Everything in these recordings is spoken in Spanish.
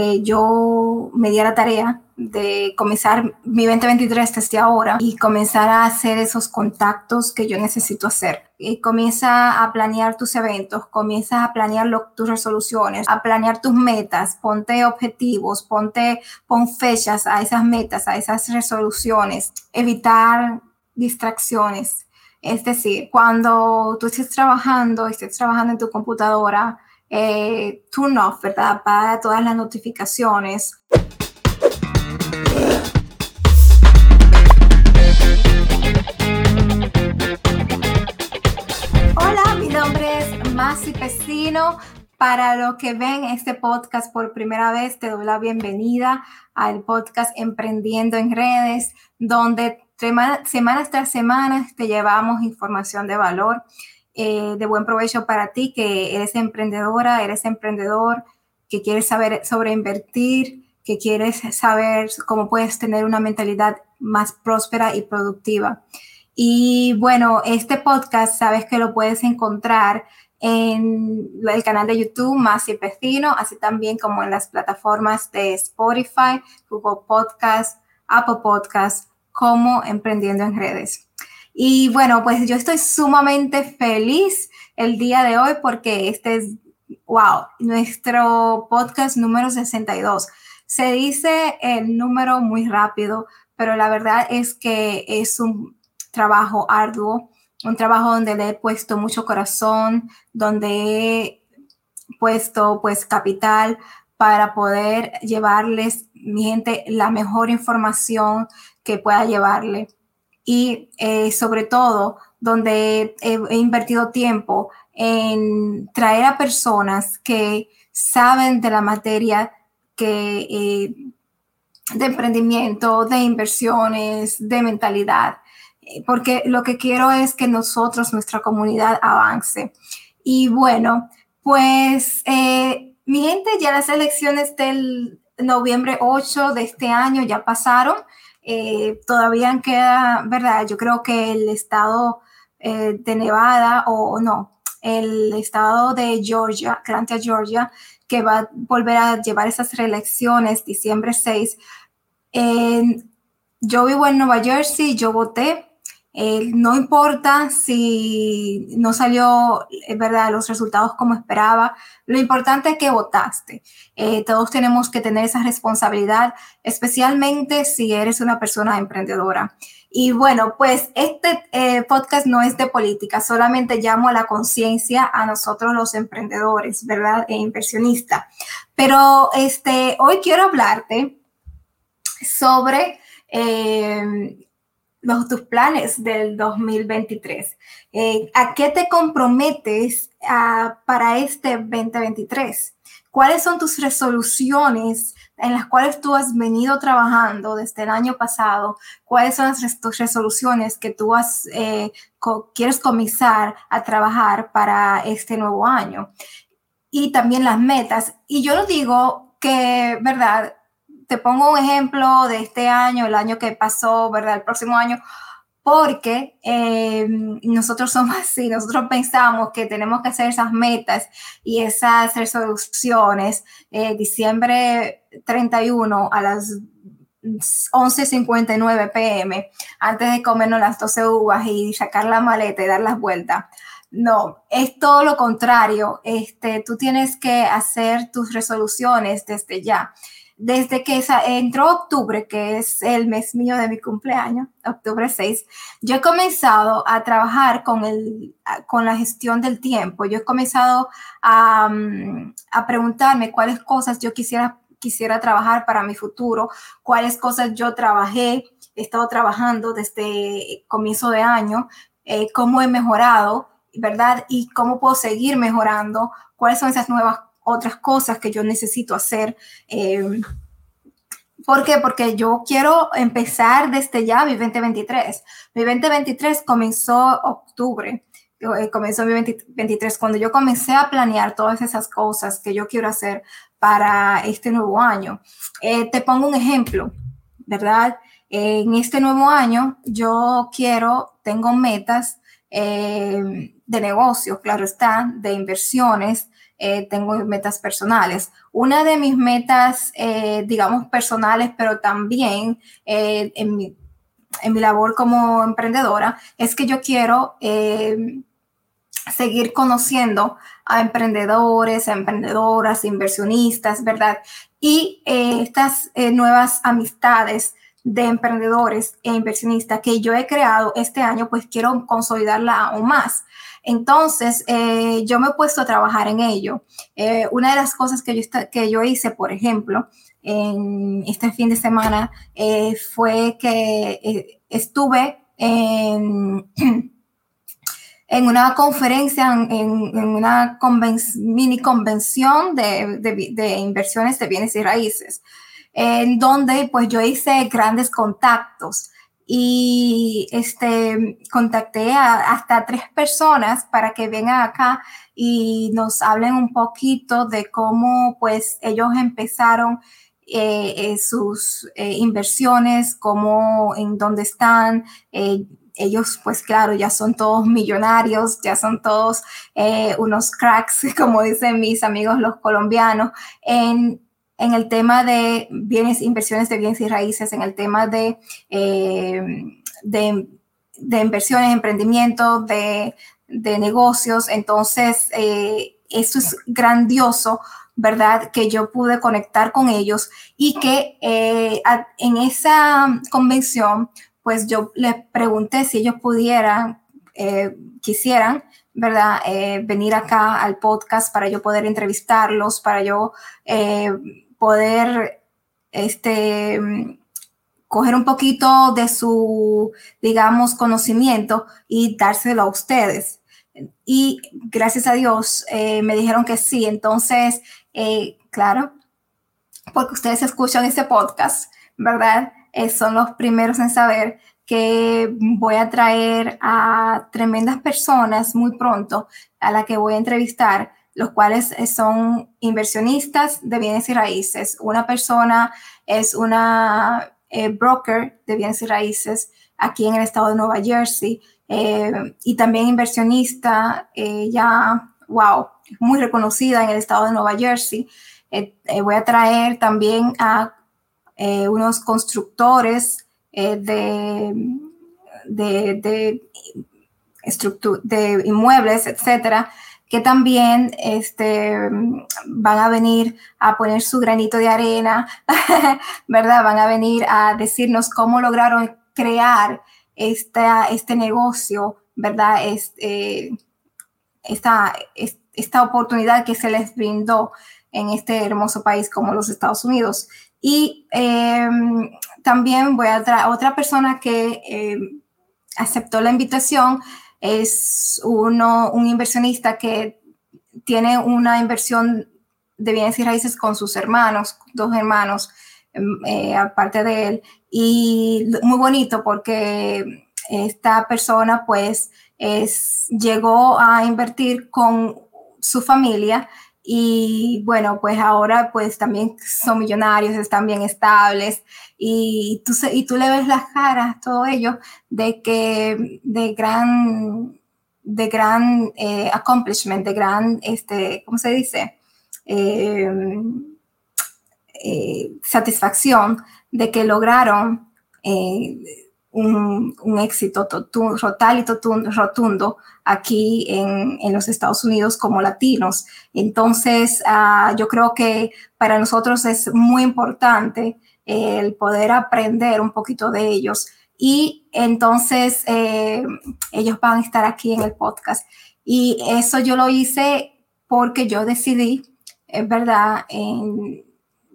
eh, yo me di la tarea de comenzar mi 2023 desde ahora y comenzar a hacer esos contactos que yo necesito hacer. Y comienza a planear tus eventos, comienza a planear tus resoluciones, a planear tus metas, ponte objetivos, ponte, pon fechas a esas metas, a esas resoluciones, evitar distracciones. Es decir, cuando tú estés trabajando, estés trabajando en tu computadora, eh, turn off, ¿verdad? Para todas las notificaciones. Hola, mi nombre es Masi Pesino. Para los que ven este podcast por primera vez, te doy la bienvenida al podcast Emprendiendo en Redes, donde semana tras semana te llevamos información de valor, eh, de buen provecho para ti, que eres emprendedora, eres emprendedor, que quieres saber sobre invertir, que quieres saber cómo puedes tener una mentalidad más próspera y productiva. Y bueno, este podcast sabes que lo puedes encontrar en el canal de YouTube Más y así también como en las plataformas de Spotify, Google Podcast, Apple Podcast, como Emprendiendo en Redes. Y bueno, pues yo estoy sumamente feliz el día de hoy porque este es, wow, nuestro podcast número 62. Se dice el número muy rápido, pero la verdad es que es un trabajo arduo, un trabajo donde le he puesto mucho corazón, donde he puesto pues capital para poder llevarles, mi gente, la mejor información que pueda llevarle. Y eh, sobre todo, donde he, invertido tiempo en traer a personas que saben de la materia que, eh, de emprendimiento, de inversiones, de mentalidad porque lo que quiero es que nosotros, nuestra comunidad, avance. Y bueno, pues eh, mi gente, ya las elecciones del noviembre 8 de este año ya pasaron. Eh, todavía queda, ¿verdad? Yo creo que el estado eh, de Nevada o no, el estado de Georgia, Atlanta, Georgia, que va a volver a llevar esas reelecciones diciembre 6. yo vivo en Nueva Jersey, yo voté, eh, no importa si no salió, eh, verdad, los resultados como esperaba, lo importante es que votaste. Eh, todos tenemos que tener esa responsabilidad, especialmente si eres una persona emprendedora. Y bueno, pues este podcast no es de política, solamente llamo a la conciencia a nosotros los emprendedores, ¿verdad? E inversionistas. Pero este, hoy quiero hablarte sobre los, tus planes del 2023. Eh, ¿A qué te comprometes ah, para este 2023? ¿Cuáles son tus resoluciones en las cuales tú has venido trabajando desde el año pasado? ¿Cuáles son las tus resoluciones que tú has, eh, quieres comenzar a trabajar para este nuevo año? Y también las metas. Y yo no digo que, ¿verdad? Te pongo un ejemplo de este año, el año que pasó, ¿verdad? El próximo año, porque eh, nosotros somos así, nosotros pensamos que tenemos que hacer esas metas y esas resoluciones. Eh, diciembre 31 a las 11.59 pm, antes de comernos las 12 uvas y sacar la maleta y dar las vueltas. No, es todo lo contrario. Este, tú tienes que hacer tus resoluciones desde ya desde que entró octubre, que es el mes mío de mi cumpleaños, octubre 6, yo he comenzado a trabajar con, el, con la gestión del tiempo. Yo he comenzado a, mm, a preguntarme cuáles cosas yo quisiera, quisiera trabajar para mi futuro, cuáles cosas yo trabajé, he estado trabajando desde comienzo de año, eh, cómo he mejorado, ¿verdad? Y cómo puedo seguir mejorando, cuáles son esas nuevas otras cosas que yo necesito hacer. Eh, ¿Por qué? Porque yo quiero empezar desde ya mi 2023. Mi 2023 comenzó octubre, eh, comenzó mi 2023, cuando yo comencé a planear todas esas cosas que yo quiero hacer para este nuevo año. Eh, te pongo un ejemplo, ¿verdad? en este nuevo año yo quiero, tengo metas de negocio, claro está, de inversiones, eh, tengo metas personales. Una de mis metas, eh, digamos, personales, pero también en mi, en, mi, labor como emprendedora, es que yo quiero seguir conociendo a emprendedores, a emprendedoras, inversionistas, ¿verdad? Y estas nuevas amistades de emprendedores e inversionistas que yo he creado este año, pues quiero consolidarla aún más. Entonces, eh, yo me he puesto a trabajar en ello. Eh, una de las cosas que yo, que yo hice, por ejemplo, en este fin de semana, eh, fue que estuve en, una conferencia, en, una mini convención de, de inversiones de bienes y raíces en donde pues yo hice grandes contactos y este, contacté a, hasta tres personas para que vengan acá y nos hablen un poquito de cómo pues ellos empezaron eh, eh, sus eh, inversiones, cómo, en dónde están. ellos, pues claro, ya son todos millonarios, ya son todos unos cracks, como dicen mis amigos los colombianos, en el tema de bienes, inversiones de bienes y raíces, en el tema de, eh, de, inversiones, emprendimiento, de, negocios. Entonces, eh, eso es grandioso, ¿verdad? Que yo pude conectar con ellos y que eh, en esa convención, pues yo les pregunté si ellos pudieran, quisieran, ¿verdad? venir acá al podcast para yo poder entrevistarlos, para yo poder este, coger un poquito de su, digamos, conocimiento y dárselo a ustedes. Y gracias a Dios eh, me dijeron que sí. Entonces, eh, claro, porque ustedes escuchan este podcast, ¿verdad? Eh, son los primeros en saber que voy a traer a tremendas personas muy pronto a la que voy a entrevistar los cuales son inversionistas de bienes y raíces. Una persona es una eh, broker de bienes y raíces aquí en el estado de Nueva Jersey eh, y también inversionista eh, ya, wow, muy reconocida en el estado de Nueva Jersey. voy a traer también a unos constructores de, de, de, de inmuebles, etcétera, que también este, van a venir a poner su granito de arena, ¿verdad? Van a venir a decirnos cómo lograron crear esta, este negocio, ¿verdad? Este, esta, esta oportunidad que se les brindó en este hermoso país como los Estados Unidos. Y em, también voy a traer otra persona que em, aceptó la invitación es uno, un inversionista que tiene una inversión de bienes y raíces con sus hermanos, dos hermanos, em, eh, aparte de él. Y muy bonito porque esta persona pues es, llegó a invertir con su familia y bueno, pues ahora pues también son millonarios, están bien estables y tú, y tú le ves las caras, todo ello, de que de gran, de gran eh, accomplishment, de gran, este, ¿cómo se dice? Em, eh, satisfacción de que lograron eh, un, éxito total y rotundo aquí en, los Estados Unidos como latinos. Entonces, ah, yo creo que para nosotros es muy importante el poder aprender un poquito de ellos. Y entonces eh, ellos van a estar aquí en el podcast. Y eso yo lo hice porque yo decidí, es verdad, en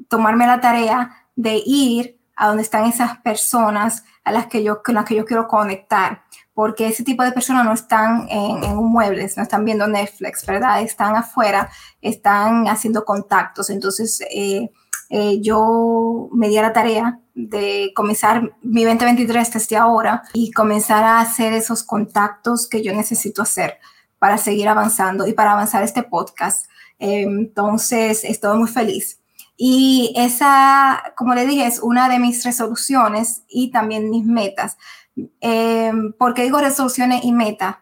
tomarme la tarea de ir a donde están esas personas a las que yo, con las que yo quiero conectar, porque ese tipo de personas no están en, un muebles, no están viendo Netflix, ¿verdad? Están afuera, están haciendo contactos. Entonces, eh, eh, yo me di a la tarea de comenzar mi 2023 desde ahora y comenzar a hacer esos contactos que yo necesito hacer para seguir avanzando y para avanzar este podcast. entonces, estoy muy feliz y esa, como le dije, es una de mis resoluciones y también mis metas. Eh, ¿Por qué digo resoluciones y metas?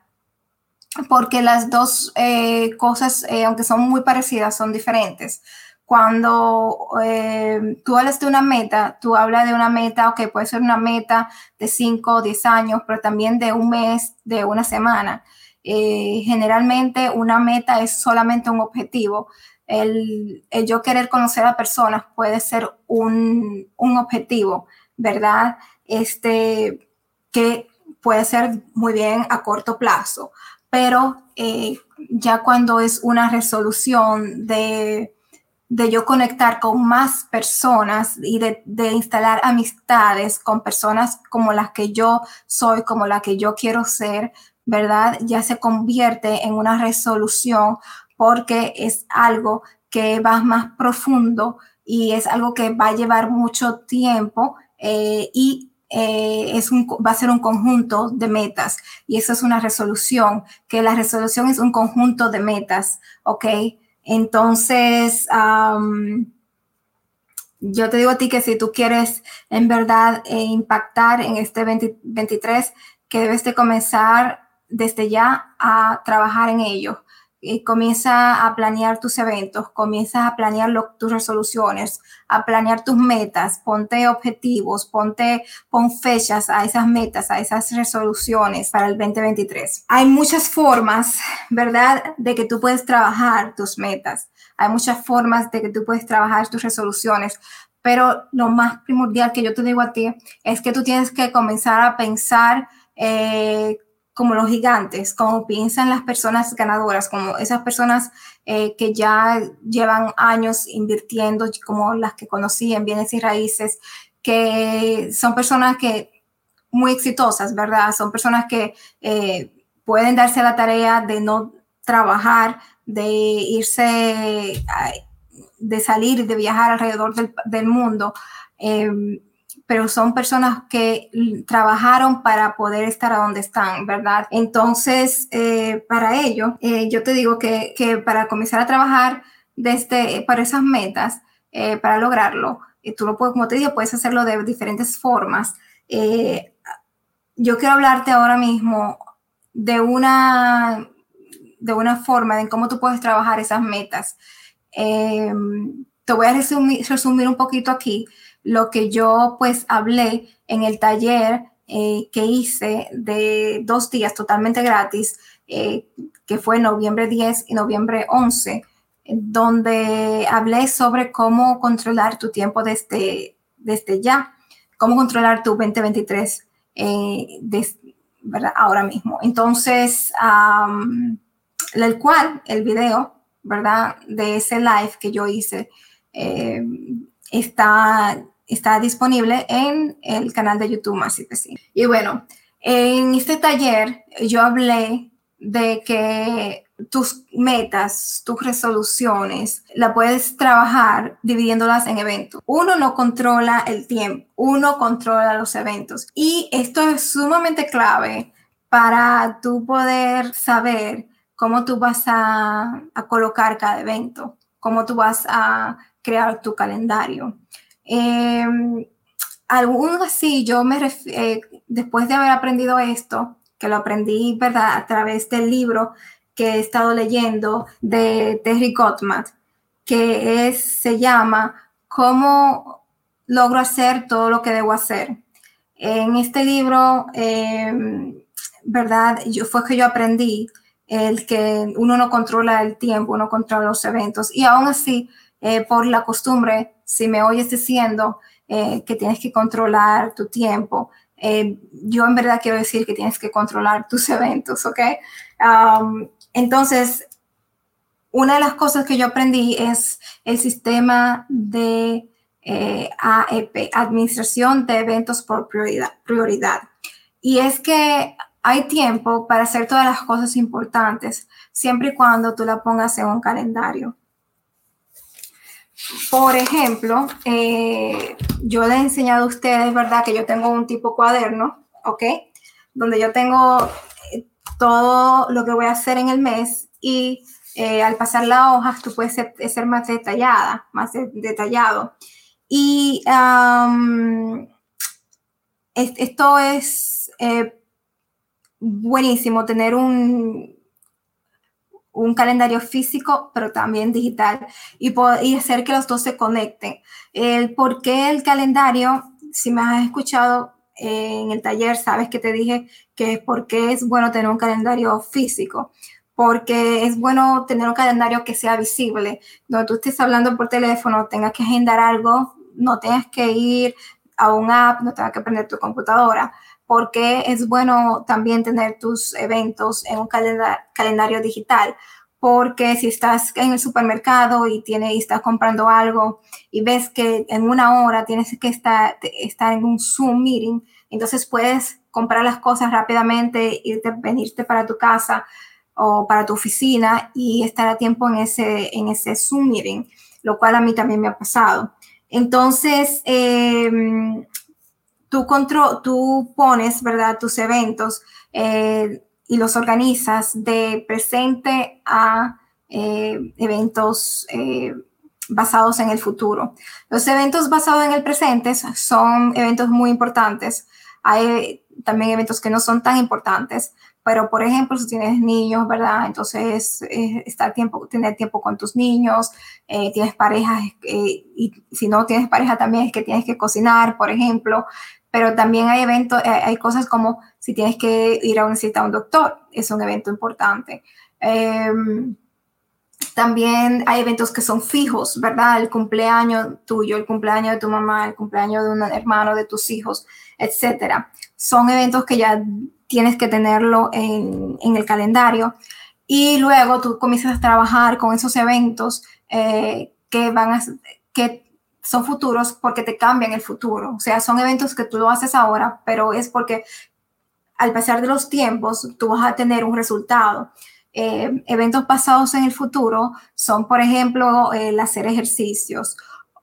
porque las dos eh, cosas, eh, aunque son muy parecidas, son diferentes. Cuando eh, tú hablas de una meta, tú hablas de una meta, ok, puede ser una meta de 5 o 10 años, pero también de un mes, de una semana. generalmente una meta es solamente un objetivo. El, yo querer conocer a personas puede ser un, un objetivo, ¿verdad? Este, que puede ser muy bien a corto plazo pero eh, ya cuando es una resolución de, yo conectar con más personas y de, instalar amistades con personas como las que yo soy, como la que yo quiero ser, ¿verdad? Ya se convierte en una resolución porque es algo que va más profundo y es algo que va a llevar mucho tiempo eh, y eh, es un, va a ser un conjunto de metas y eso es una resolución, que la resolución es un conjunto de metas, ¿ok? Entonces, yo te digo a ti que si tú quieres en verdad eh, impactar en este 2023, que debes de comenzar desde ya a trabajar en ello comienza a planear tus eventos, comienza a planear tus resoluciones, a planear tus metas, ponte objetivos, ponte, pon fechas a esas metas, a esas resoluciones para el 2023. Hay muchas formas, ¿verdad?, de que tú puedes trabajar tus metas. Hay muchas formas de que tú puedes trabajar tus resoluciones, pero lo más primordial que yo te digo a ti es que tú tienes que comenzar a pensar eh, como los gigantes, como piensan las personas ganadoras, como esas personas eh, que ya llevan años invirtiendo, como las que conocí en bienes y raíces, que son personas que muy exitosas, ¿verdad? Son personas que eh, pueden darse la tarea de no trabajar, de irse, de salir, de viajar alrededor del, mundo. Eh, pero son personas que trabajaron para poder estar a donde están, ¿verdad? Entonces, eh, para ello, eh, yo te digo que, que, para comenzar a trabajar desde, para esas metas, eh, para lograrlo, tú lo puedes, como te digo, puedes hacerlo de diferentes formas. yo quiero hablarte ahora mismo de una, de una forma de cómo tú puedes trabajar esas metas. te voy a resumir, resumir un poquito aquí lo que yo pues hablé en el taller eh, que hice de dos días totalmente gratis, eh, que fue noviembre 10 y noviembre 11, donde hablé sobre cómo controlar tu tiempo desde, desde ya, cómo controlar tu 2023 eh, ¿verdad? ahora mismo. Entonces, el cual, el video, ¿verdad? De ese live que yo hice, está está disponible en el canal de YouTube Más y Y bueno, en este taller yo hablé de que tus metas, tus resoluciones, la puedes trabajar dividiéndolas en eventos. Uno no controla el tiempo, uno controla los eventos. Y esto es sumamente clave para tú poder saber cómo tú vas a colocar cada evento, cómo tú vas a crear tu calendario. Eh, algo así, yo me, eh, después de haber aprendido esto, que lo aprendí, ¿verdad?, a través del libro que he estado leyendo de Terry Gottman, que es, se llama ¿Cómo logro hacer todo lo que debo hacer? En este libro, em, ¿verdad? Yo, fue que yo aprendí el que uno no controla el tiempo, uno controla los eventos y aún así, eh, por la costumbre, si me oyes diciendo eh, que tienes que controlar tu tiempo, eh, yo en verdad quiero decir que tienes que controlar tus eventos, ¿ok? Um, entonces, una de las cosas que yo aprendí es el sistema de eh, AEP, Administración de Eventos por prioridad, prioridad. Y es que hay tiempo para hacer todas las cosas importantes, siempre y cuando tú la pongas en un calendario. Por ejemplo, eh, yo les he enseñado a ustedes, ¿verdad? Que yo tengo un tipo cuaderno, ¿ok? Donde yo tengo eh, todo lo que voy a hacer en el mes y eh, al pasar la hoja tú puedes ser, más detallada, más detallado. Y esto es buenísimo, tener un, un calendario físico, pero también digital, y, y hacer que los dos se conecten. El por qué el calendario, si me has escuchado en el taller, sabes que te dije que es porque es bueno tener un calendario físico, porque es bueno tener un calendario que sea visible, donde tú estés hablando por teléfono, tengas que agendar algo, no tengas que ir a un app, no tengas que prender tu computadora, porque es bueno también tener tus eventos en un calendario digital, porque si estás en el supermercado y, tiene, y estás comprando algo y ves que en una hora tienes que estar, estar en un Zoom meeting, entonces puedes comprar las cosas rápidamente, irte, venirte para tu casa o para tu oficina y estar a tiempo en ese, en ese Zoom meeting, lo cual a mí también me ha pasado. Entonces, eh, tú, control, tú pones, ¿verdad?, tus eventos eh, y los organizas de presente a eh, eventos eh, basados en el futuro. Los eventos basados en el presente son eventos muy importantes. Hay también eventos que no son tan importantes, pero por ejemplo, si tienes niños, ¿verdad? Entonces, estar tiempo, tener tiempo con tus niños, tienes pareja, y si no tienes pareja también es que tienes que cocinar, por ejemplo, pero también hay eventos, eh, hay cosas como si tienes que ir a una cita a un doctor, es un evento importante. Em, también hay eventos que son fijos, ¿verdad? El cumpleaños tuyo, el cumpleaños de tu mamá, el cumpleaños de un hermano, de tus hijos, etcétera. Son eventos que ya tienes que tenerlo en, en el calendario. Y luego tú comienzas a trabajar con esos eventos eh, que van a, que son futuros porque te cambian el futuro. O sea, son eventos que tú lo haces ahora, pero es porque al pasar de los tiempos tú vas a tener un resultado. Eh, eventos pasados en el futuro son, por ejemplo, el hacer ejercicios,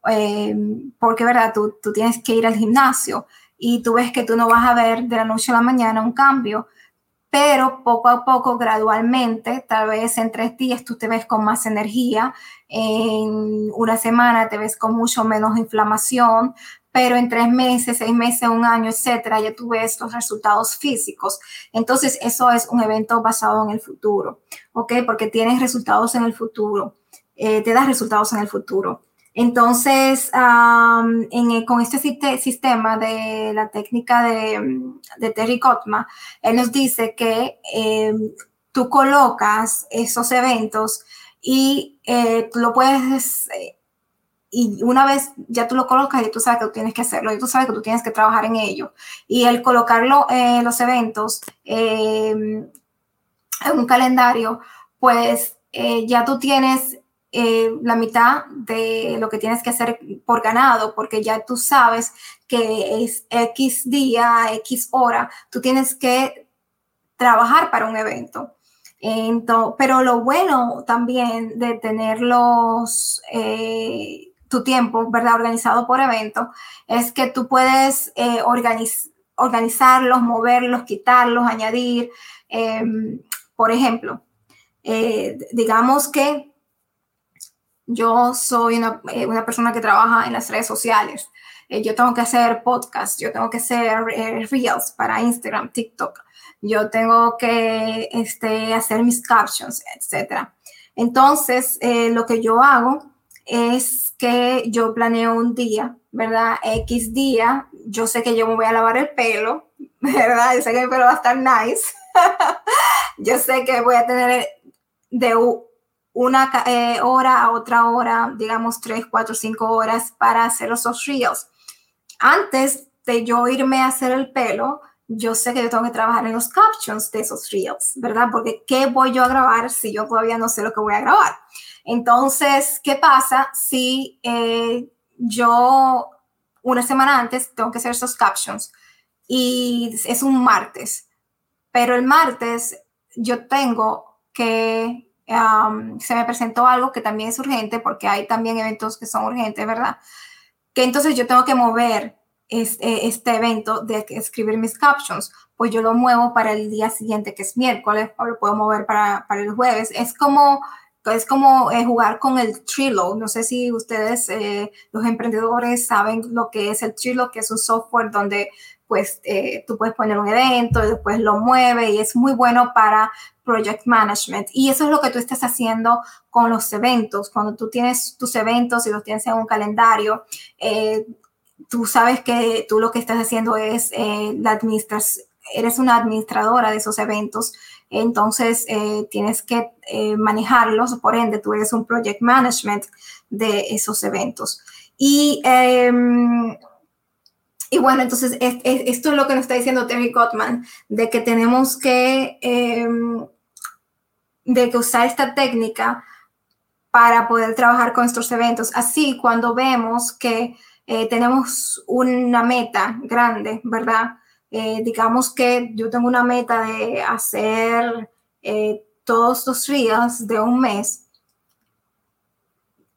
eh, porque, ¿verdad? Tú, tú tienes que ir al gimnasio y tú ves que tú no vas a ver de la noche a la mañana un cambio, pero poco a poco, gradualmente, tal vez en tres días tú te ves con más energía, en una semana te ves con mucho menos inflamación, pero en tres meses, seis meses, un año, etcétera, ya tú ves los resultados físicos. Entonces, eso es un evento basado en el futuro, ¿ok? Porque tienes resultados en el futuro, eh, te das resultados en el futuro. Entonces, con este sistema de la técnica de, Terry Kotma, él nos dice que em, tú colocas esos eventos y eh, tú lo puedes, eh, y una vez ya tú lo colocas y tú sabes que tú tienes que hacerlo y tú sabes que tú tienes que trabajar en ello. Y el colocarlo en los eventos em, en un calendario, pues eh, ya tú tienes eh, la mitad de lo que tienes que hacer por ganado, porque ya tú sabes que es X día, X hora, tú tienes que trabajar para un evento. Entonces, pero lo bueno también de tenerlos, eh, tu tiempo, ¿verdad? Organizado por evento, es que tú puedes eh, organizarlos, moverlos, quitarlos, añadir. Em, por ejemplo, digamos que yo soy eh, una, persona que trabaja en las redes sociales. Eh, yo tengo que hacer podcasts, yo tengo que hacer eh, reels para Instagram, TikTok. Yo tengo que este, hacer mis captions, etc. Entonces, lo que yo hago es que yo planeo un día, ¿verdad? X día, yo sé que yo me voy a lavar el pelo, ¿verdad? Yo sé que mi pelo va a estar nice. yo sé que voy a tener de una eh, hora a otra hora, digamos tres, cuatro, cinco horas para hacer esos reels. Antes de yo irme a hacer el pelo, yo sé que yo tengo que trabajar en los captions de esos reels, ¿verdad? Porque ¿qué voy yo a grabar si yo todavía no sé lo que voy a grabar? Entonces, ¿qué pasa si eh, yo una semana antes tengo que hacer esos captions y es un martes, pero el martes yo tengo que se me presentó algo que también es urgente, porque hay también eventos que son urgentes, ¿verdad? Que entonces yo tengo que mover este, este evento de escribir mis captions, pues yo lo muevo para el día siguiente, que es miércoles, o lo puedo mover para, para el jueves. Es como es como eh, jugar con el Trello. No sé si ustedes, eh, los emprendedores, saben lo que es el Trello, que es un software donde pues eh, tú puedes poner un evento y después lo mueve y es muy bueno para project management. Y eso es lo que tú estás haciendo con los eventos. Cuando tú tienes tus eventos y los tienes en un calendario, tú sabes que tú lo que estás haciendo es la administración, eres una administradora de esos eventos entonces eh, tienes que eh, manejarlos, por ende tú eres un project management de esos eventos. Y, em, y bueno, entonces esto es lo que nos está diciendo Terry Gottman, de que tenemos que, em, de que usar esta técnica para poder trabajar con estos eventos. Así, cuando vemos que eh, tenemos una meta grande, ¿verdad? Eh, digamos que yo tengo una meta de hacer eh, todos los días de un mes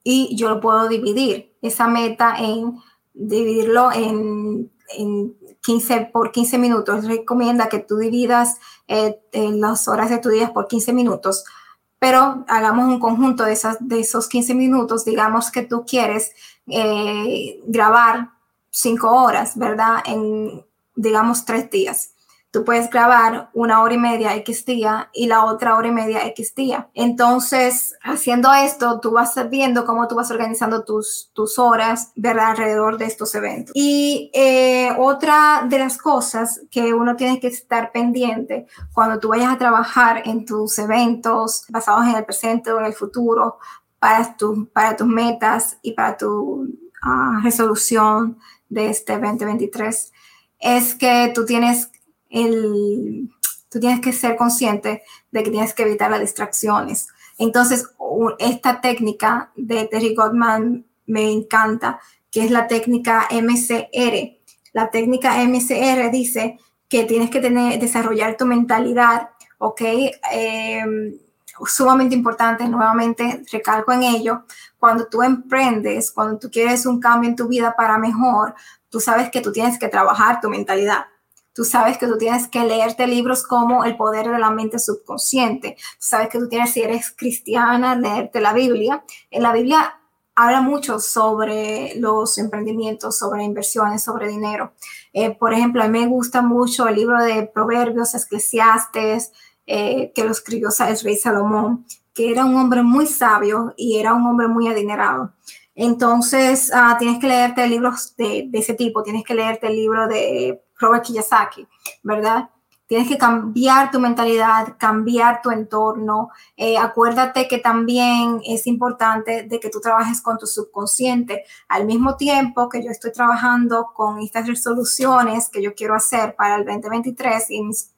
y yo lo puedo dividir, esa meta en dividirlo en, 15 por 15 minutos. Recomienda que tú dividas eh, las horas de tu día por 15 minutos, pero hagamos un conjunto de, esas, de esos 15 minutos. Digamos que tú quieres grabar 5 horas, ¿verdad? En, digamos, tres días. Tú puedes grabar una hora y media X día y la otra hora y media X día. Entonces, haciendo esto, tú vas viendo cómo tú vas organizando tus, tus horas ¿verdad? alrededor de estos eventos. Y eh, otra de las cosas que uno tiene que estar pendiente cuando tú vayas a trabajar en tus eventos basados en el presente o en el futuro, para, tu, para tus metas y para tu ah, resolución de este 2023 es que tú tienes, el, tú tienes que ser consciente de que tienes que evitar las distracciones. Entonces, esta técnica de Terry Gottman me encanta, que es la técnica MCR. La técnica MCR dice que tienes que tener, desarrollar tu mentalidad, ¿ok? Em, sumamente importante, nuevamente recalco en ello, cuando tú emprendes, cuando tú quieres un cambio en tu vida para mejor, tú sabes que tú tienes que trabajar tu mentalidad. Tú sabes que tú tienes que leerte libros como El poder de la mente subconsciente. Tú sabes que tú tienes, si eres cristiana, leerte la Biblia. En la Biblia habla mucho sobre los emprendimientos, sobre inversiones, sobre dinero. Eh, por ejemplo, a mí me gusta mucho el libro de Proverbios, Eclesiastes, eh, que lo escribió el rey Salomón, que era un hombre muy sabio y era un hombre muy adinerado. Entonces, ah, tienes que leerte libros de, ese tipo, tienes que leerte el libro de Robert Kiyosaki, ¿verdad? Tienes que cambiar tu mentalidad, cambiar tu entorno. Eh, acuérdate que también es importante de que tú trabajes con tu subconsciente. Al mismo tiempo que yo estoy trabajando con estas resoluciones que yo quiero hacer para el 2023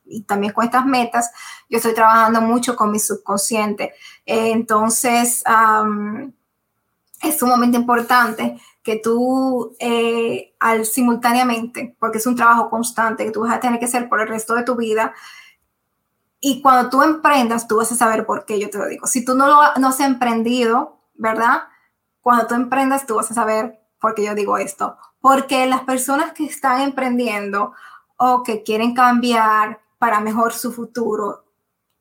y, también con estas metas, yo estoy trabajando mucho con mi subconsciente. Eh, entonces, es sumamente importante que tú eh, al simultáneamente, porque es un trabajo constante que tú vas a tener que hacer por el resto de tu vida, y cuando tú emprendas, tú vas a saber por qué yo te lo digo. Si tú no lo no has emprendido, ¿verdad? Cuando tú emprendas, tú vas a saber por qué yo digo esto. Porque las personas que están emprendiendo o que quieren cambiar para mejor su futuro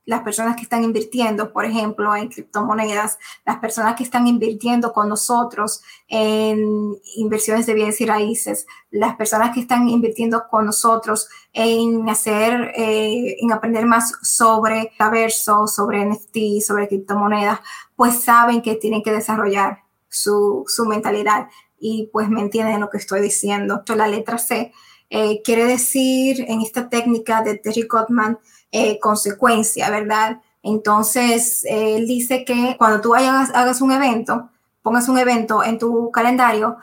las personas que están invirtiendo, por ejemplo, en criptomonedas, las personas que están invirtiendo con nosotros en inversiones de bienes y raíces, las personas que están invirtiendo con nosotros en hacer, eh, en aprender más sobre Taverso, sobre NFT, sobre criptomonedas, pues saben que tienen que desarrollar su, su mentalidad y pues me entienden lo que estoy diciendo. La letra C eh, quiere decir en esta técnica de Terry Gottman, eh, consecuencia, ¿verdad? Entonces, él dice que cuando tú hagas, un evento, pongas un evento en tu calendario,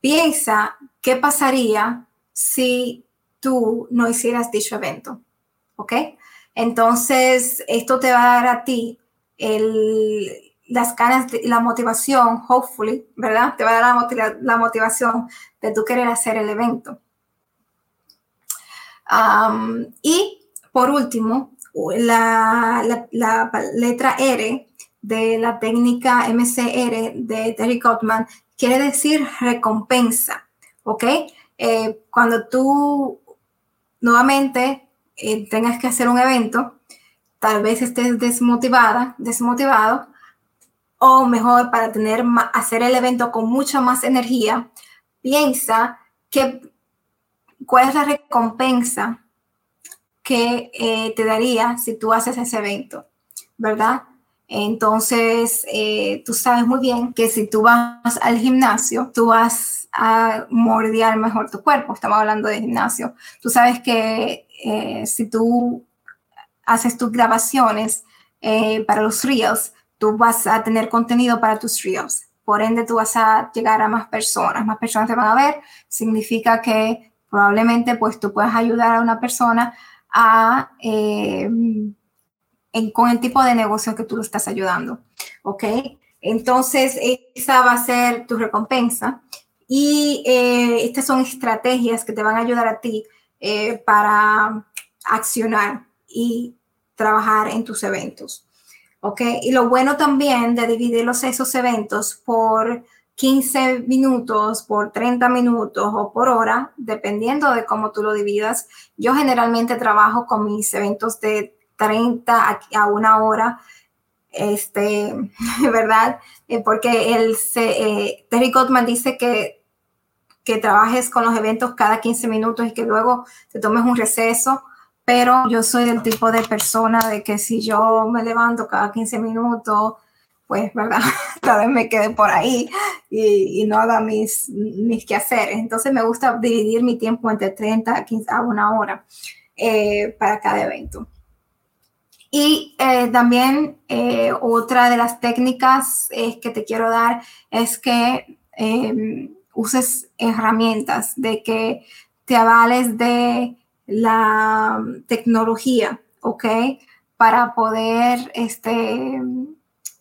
piensa qué pasaría si tú no hicieras dicho evento, ¿ok? Entonces, esto te va a dar a ti el, las ganas, la motivación, hopefully, ¿verdad? Te va a dar la, la motivación de tú querer hacer el evento. y por último, la, letra R de la técnica MCR de Terry Gottman quiere decir recompensa, ¿ok? Eh, cuando tú nuevamente eh, tengas que hacer un evento, tal vez estés desmotivada, desmotivado, o mejor, para tener, hacer el evento con mucha más energía, piensa que, cuál es la recompensa que eh, te daría si tú haces ese evento, ¿verdad? Entonces, eh, tú sabes muy bien que si tú vas al gimnasio, tú vas a mordiar mejor tu cuerpo. Estamos hablando de gimnasio. Tú sabes que eh, si tú haces tus grabaciones para los reels, tú vas a tener contenido para tus reels. Por ende, tú vas a llegar a más personas. Más personas te van a ver. Significa que probablemente pues tú puedas ayudar a una persona eh, con el tipo de negocio que tú lo estás ayudando. ¿Ok? Entonces, esa va a ser tu recompensa. Y eh, estas son estrategias que te van a ayudar a ti eh, para accionar y trabajar en tus eventos. ¿Ok? Y lo bueno también de dividir esos eventos por 15 minutos, por 30 minutos o por hora, dependiendo de cómo tú lo dividas. Yo generalmente trabajo con mis eventos de 30 a una hora, este, ¿verdad? Eh, porque el, eh, Terry Gottman dice que, que trabajes con los eventos cada 15 minutos y que luego te tomes un receso pero yo soy del tipo de persona de que si yo me levanto cada 15 minutos, pues, ¿verdad? Tal vez me quede por ahí y, no haga mis, mis quehaceres. Entonces me gusta dividir mi tiempo entre 30 a 15 a una hora eh, para cada evento. Y eh, también eh, otra de las técnicas que te quiero dar es que em, uses herramientas, de que te avales de la tecnología, ¿ok? Para poder este,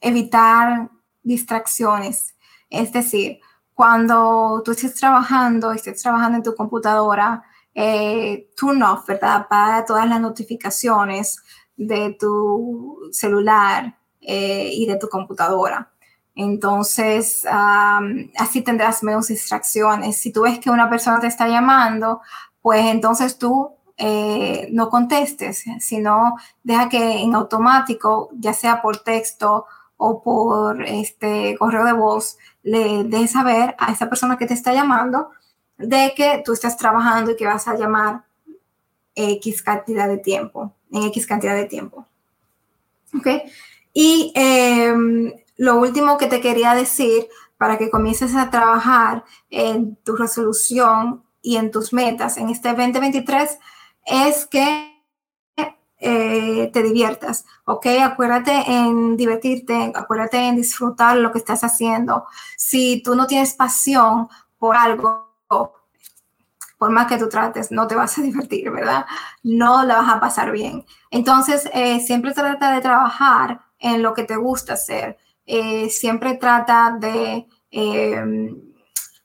evitar distracciones. Es decir, cuando tú estés trabajando, estés trabajando en tu computadora, eh, turn off, ¿verdad? Para todas las notificaciones de tu celular eh, y de tu computadora. Entonces, así tendrás menos distracciones. Si tú ves que una persona te está llamando, pues entonces tú eh, no contestes, sino deja que en automático, ya sea por texto o por este correo de voz, le dejes saber a esa persona que te está llamando de que tú estás trabajando y que vas a llamar X cantidad de tiempo, en X cantidad de tiempo. ¿Ok? Y em, lo último que te quería decir para que comiences a trabajar en tu resolución y en tus metas en este 2023 es que eh, te diviertas, ¿ok? Acuérdate en divertirte, acuérdate en disfrutar lo que estás haciendo. Si tú no tienes pasión por algo, por más que tú trates, no te vas a divertir, ¿verdad? No la vas a pasar bien. Entonces, eh, siempre trata de trabajar en lo que te gusta hacer. Eh, siempre trata de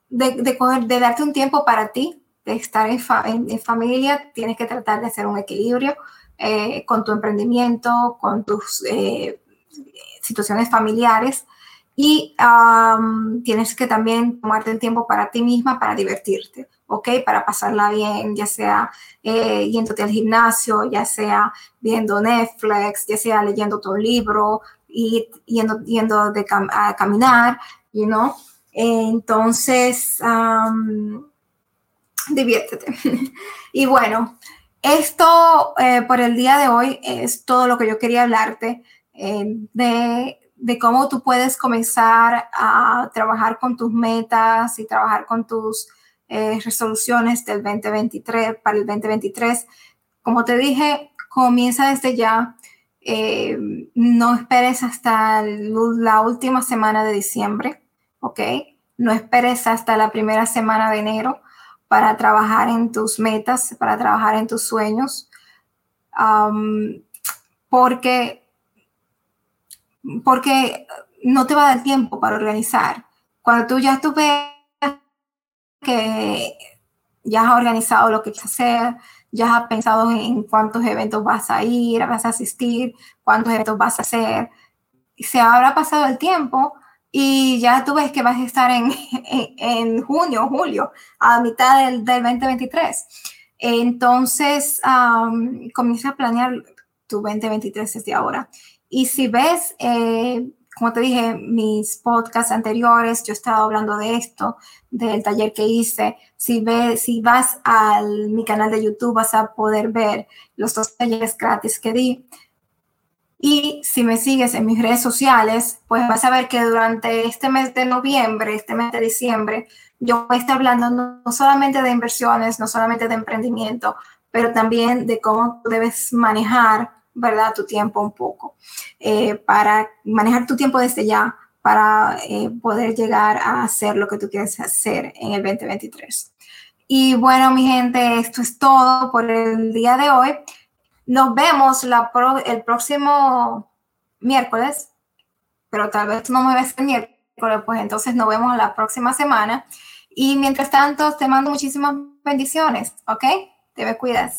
de, de, darte un tiempo para ti, de estar en, en, familia, tienes que tratar de hacer un equilibrio eh, con tu emprendimiento, con tus eh, situaciones familiares y tienes que también tomarte el tiempo para ti misma, para divertirte, ¿ok? Para pasarla bien, ya sea eh, yéndote al gimnasio, ya sea viendo Netflix, ya sea leyendo tu libro y yendo, yendo de a caminar, you know? Entonces, diviértete. y bueno, esto eh, por el día de hoy es todo lo que yo quería hablarte eh, de, de, cómo tú puedes comenzar a trabajar con tus metas y trabajar con tus eh, resoluciones del 2023 para el 2023. Como te dije, comienza desde ya. no esperes hasta la última semana de diciembre ¿ok? No esperes hasta la primera semana de enero para trabajar en tus metas, para trabajar en tus sueños, porque, porque no te va a dar tiempo para organizar. Cuando tú ya tú que ya has organizado lo que quieres hacer, ya has pensado en cuántos eventos vas a ir, vas a asistir, cuántos eventos vas a hacer, se habrá pasado el tiempo y ya tú ves que vas a estar en, en, junio, julio, a mitad del, del 2023. Entonces, comienza a planear tu 2023 desde ahora. Y si ves eh, como te dije, mis podcasts anteriores, yo he estado hablando de esto, del taller que hice. Si, ves, si vas a mi canal de YouTube, vas a poder ver los dos talleres gratis que di. Y si me sigues en mis redes sociales, pues vas a ver que durante este mes de noviembre, este mes de diciembre, yo voy a estar hablando no solamente de inversiones, no solamente de emprendimiento, pero también de cómo debes manejar ¿verdad? Tu tiempo un poco, eh, para manejar tu tiempo desde ya, para eh, poder llegar a hacer lo que tú quieres hacer en el 2023. Y bueno, mi gente, esto es todo por el día de hoy. Nos vemos la el próximo miércoles, pero tal vez no me ves el miércoles, pues entonces nos vemos la próxima semana. Y mientras tanto, te mando muchísimas bendiciones, ¿ok? Te me cuidas.